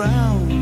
ground.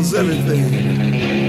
Knows everything.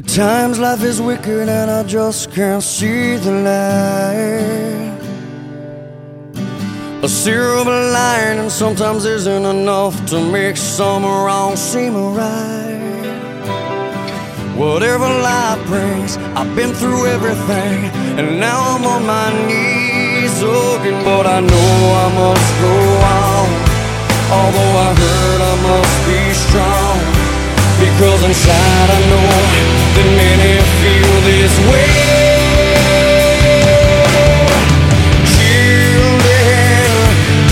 At times life is wicked and I just can't see the light. A silver lining sometimes isn't enough to make some wrong seem right. Whatever life brings, I've been through everything, and now I'm on my knees looking. But I know I must go on, although I heard I must be strong. Because inside I know that many feel this way. Children,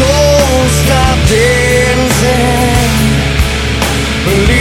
don't stop dancing. Believe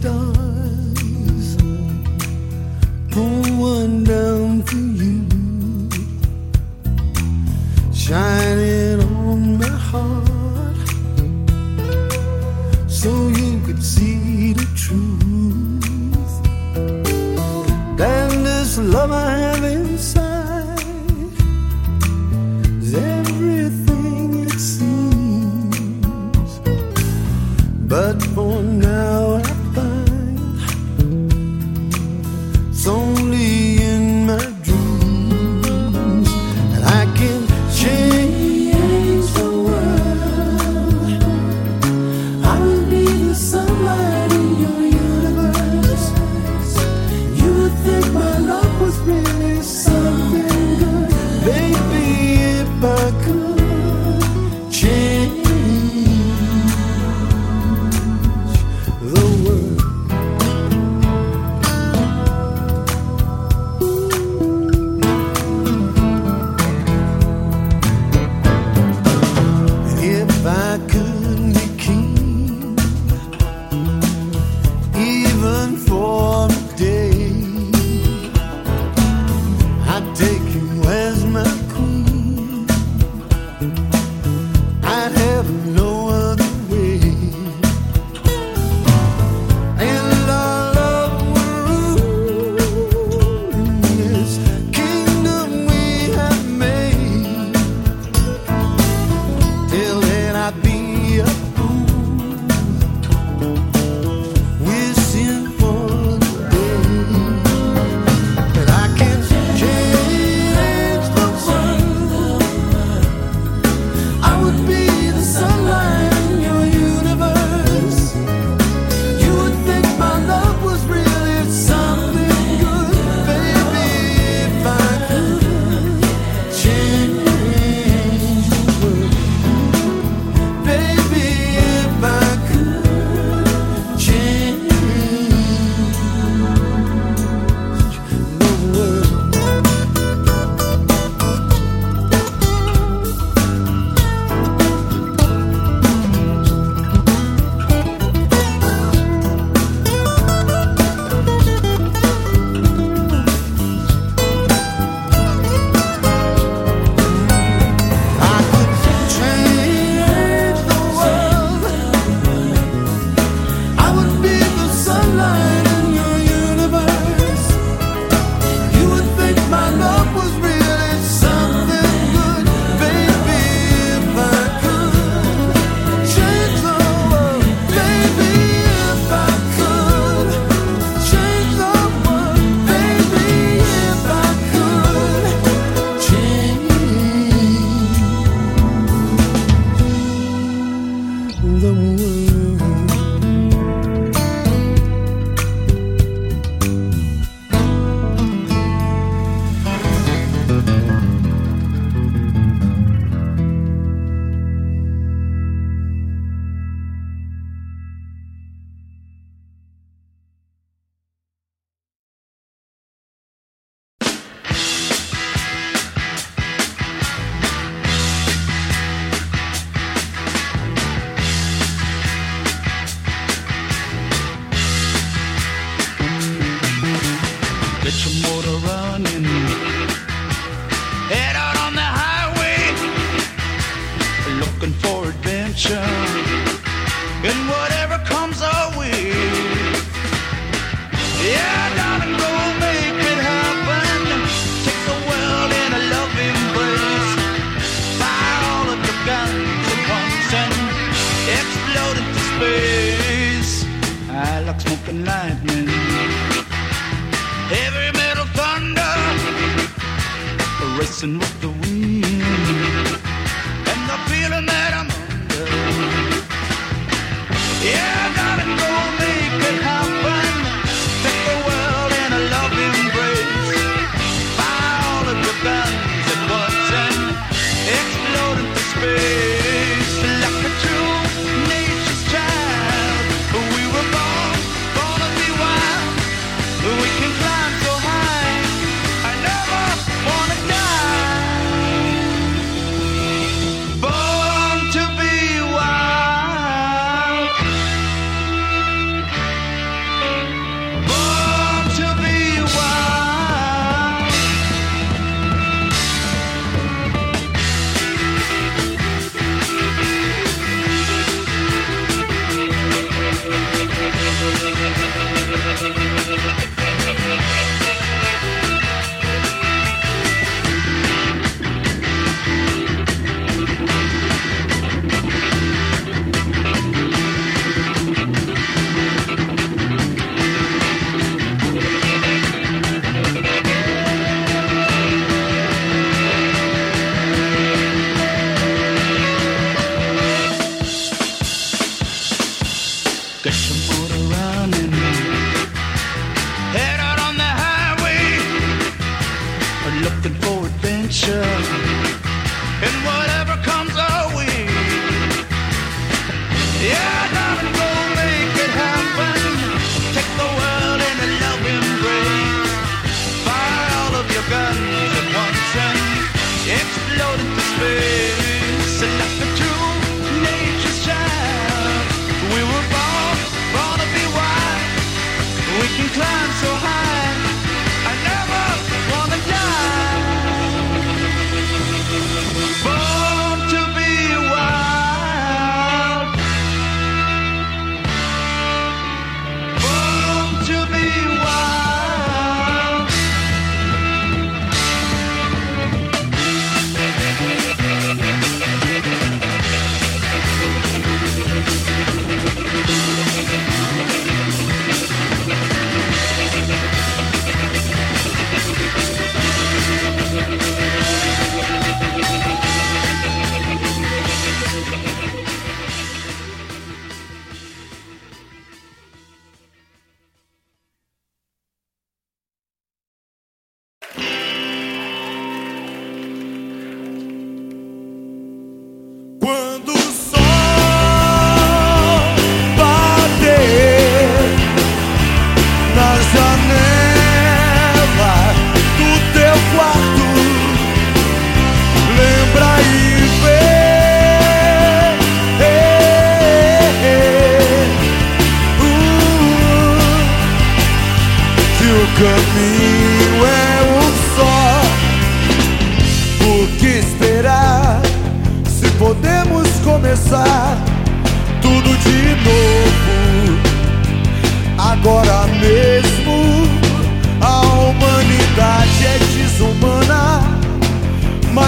stars.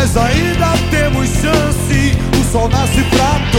Mas ainda temos chance. O sol nasce pra todos,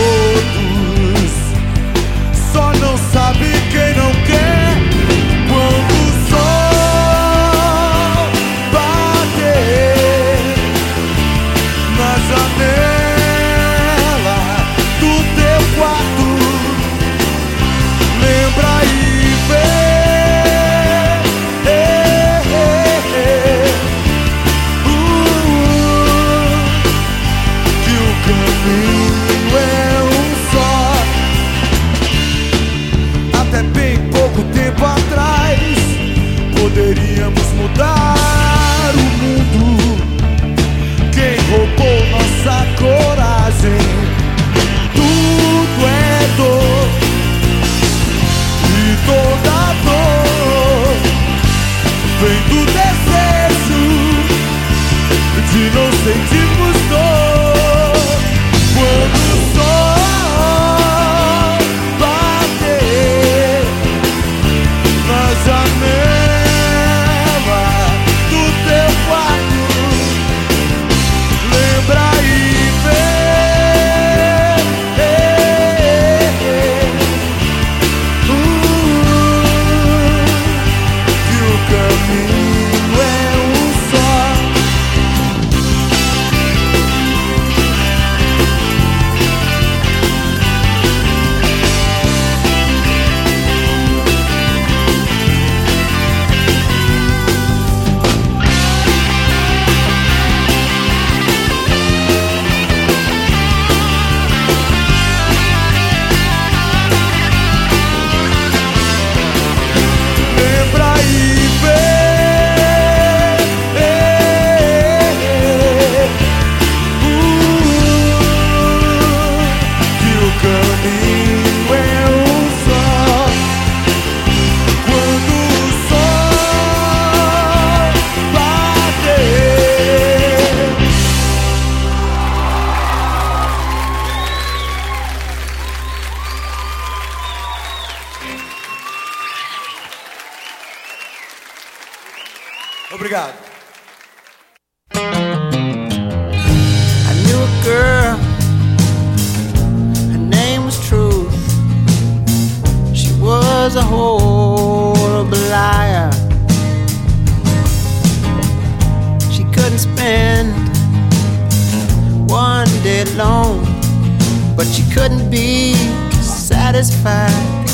be satisfied.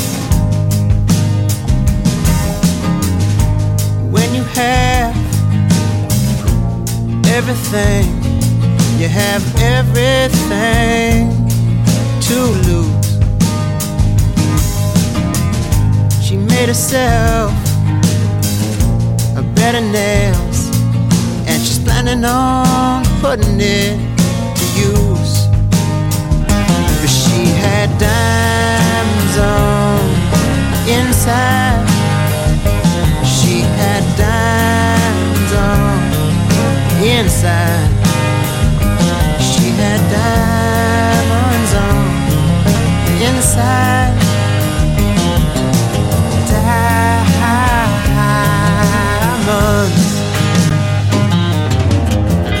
When you have everything you have everything to lose. She made herself a bed of nails, and she's planning on putting it inside. She had on inside. She had diamonds on inside. Diamonds.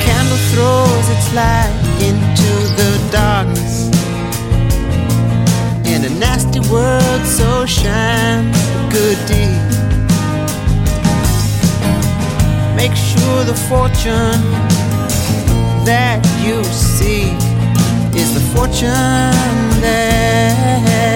Candle throws its light world, so shines a good deed. Make sure the fortune that you seek is the fortune that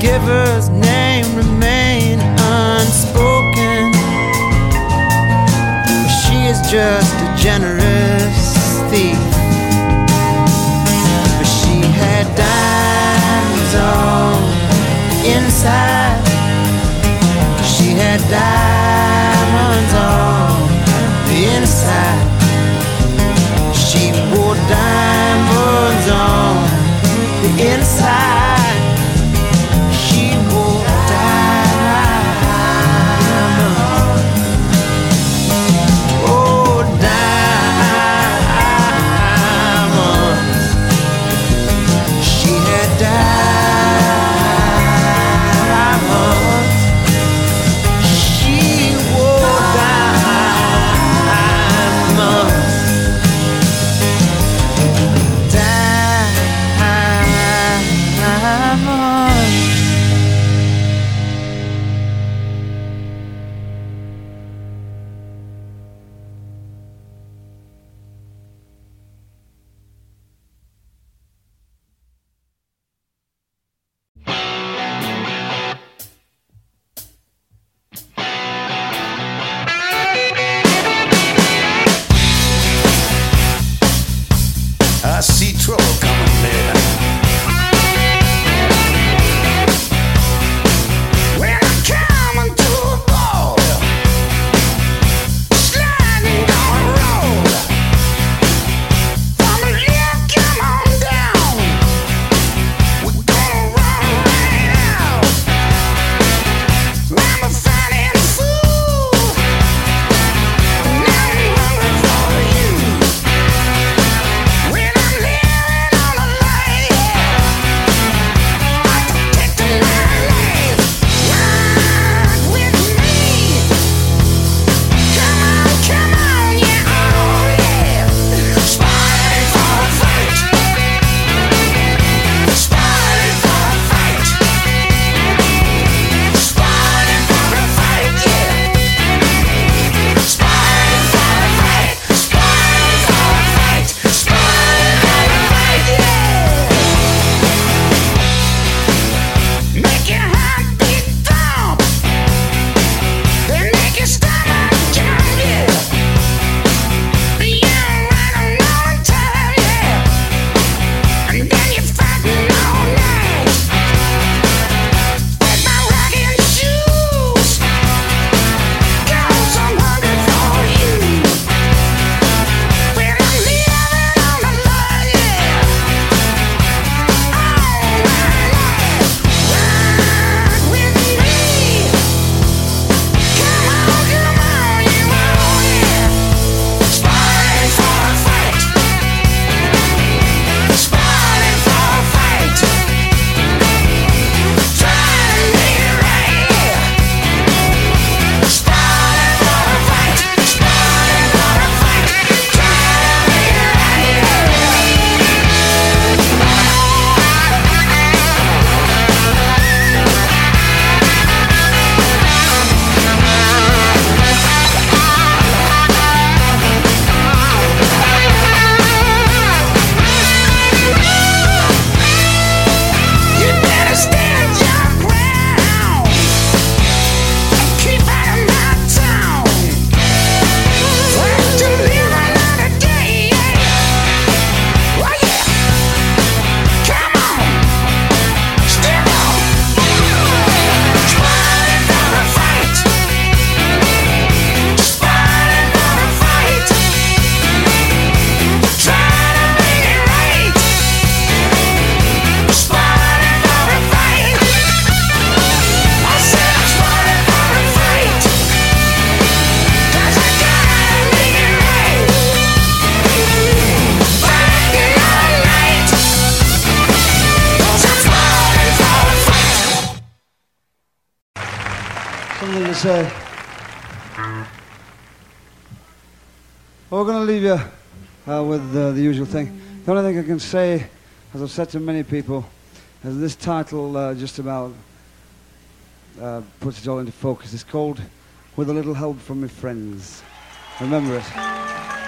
giver's name remain unspoken. She is just a generous say, as I've said to many people, is this title uh, just about uh, puts it all into focus. It's called With a Little Help from My Friends. Remember it.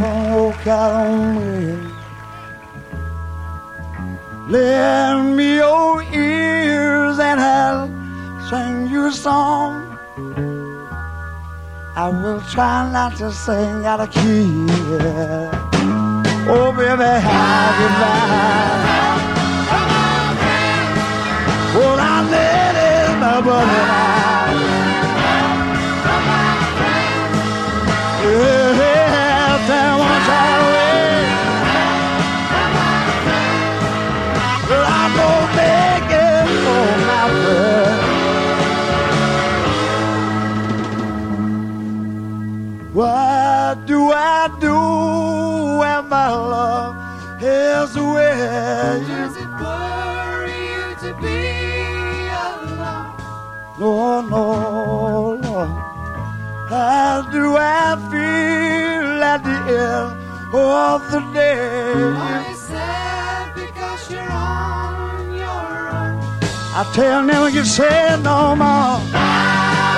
Walk out on me? Lend me your ears and I'll sing you a song. I will try not to sing out of key. Oh, baby, how goodbye. Well, I let it my brother my love is away? Does it worry you to be alone? No, no, no. How do I feel at the end of the day? Are you sad because you're on your own? I tell never can say no more.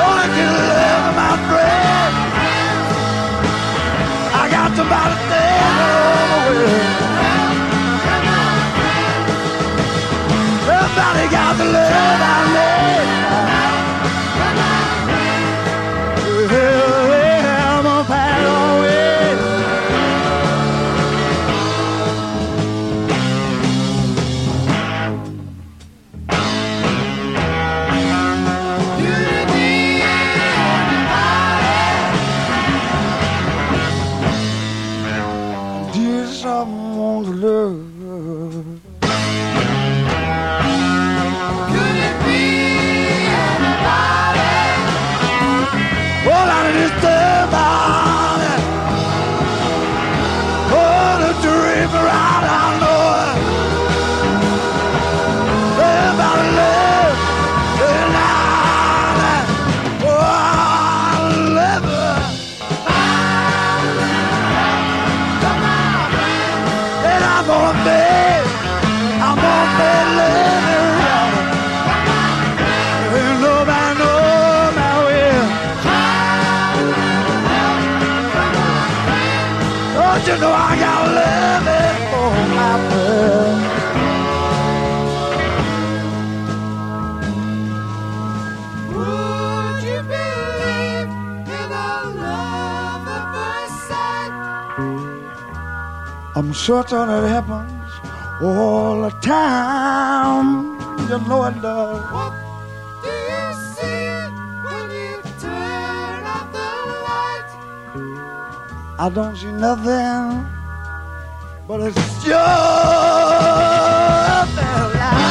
Only can live my friend. I got to buy the thing all the way. Everybody got the love I need. I'm it happens all the time. You know it does. What do you see when you turn off the light? I don't see nothing, but it's just that light.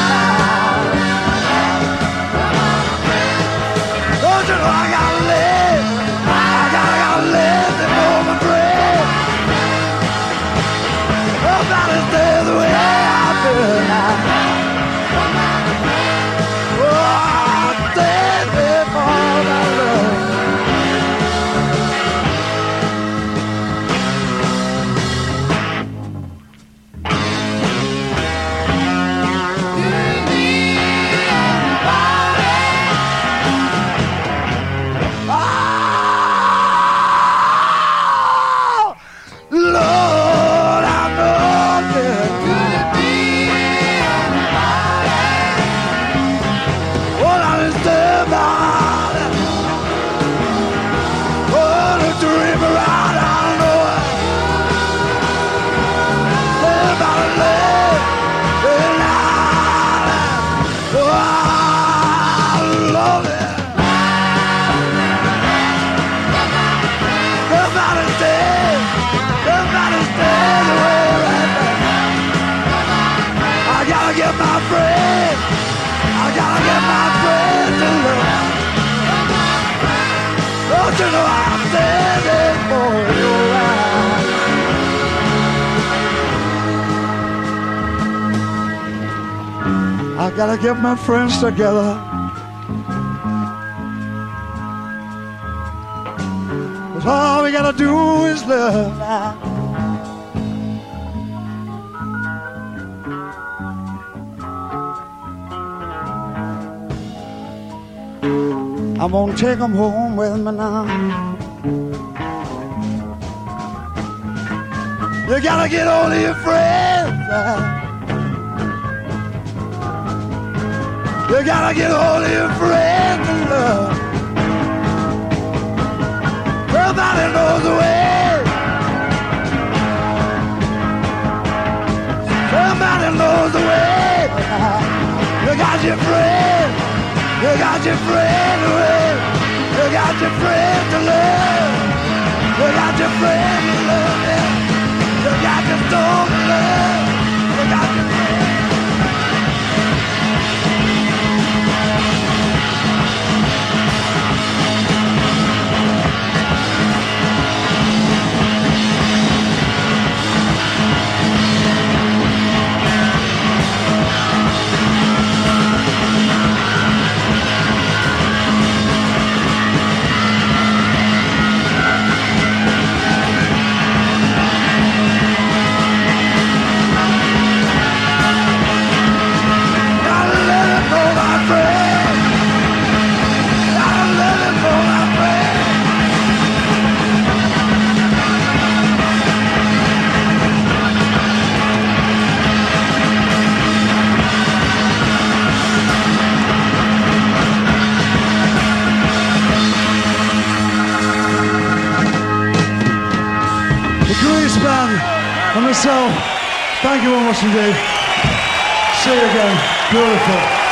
Gotta get my friends together. Cause all we gotta do is love. I'm gonna take 'em home with me now. You gotta get all of your friends. You gotta get hold of your friends in love. Nobody knows the way. Somebody knows the way. You got your friend. You got your friend away. You got your friend to love. You got your friend to love. You got your soul to love. You got your friend. And myself, thank you very much indeed. See you again. Beautiful.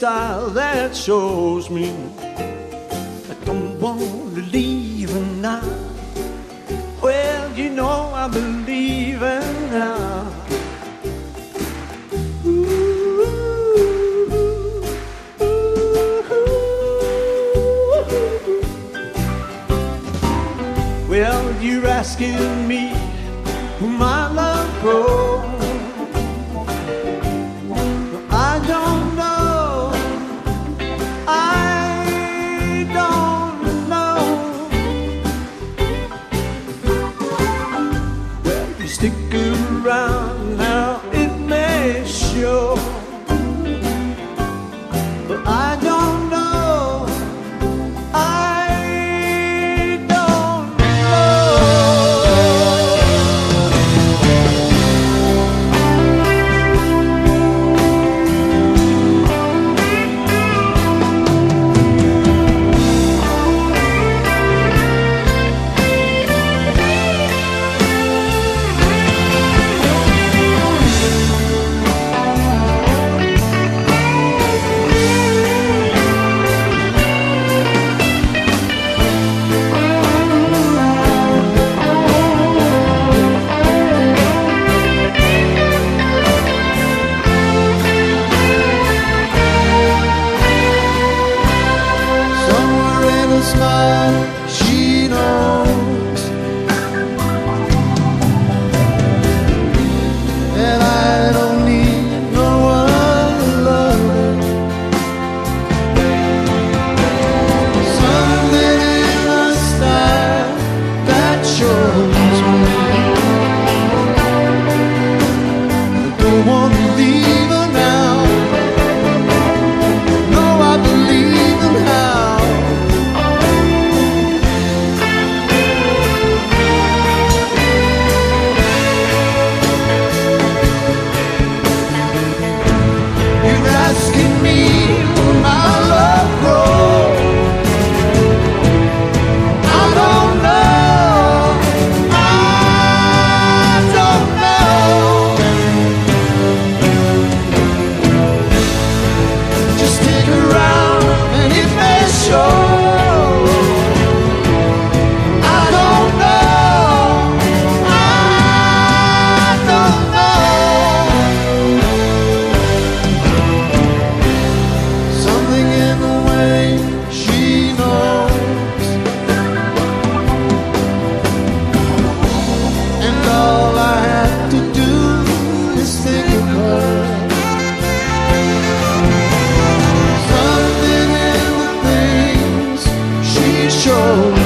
Style that shows me I don't want to leave now. Well, you know I believe her now. Well, you're asking me shows.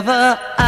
Whenever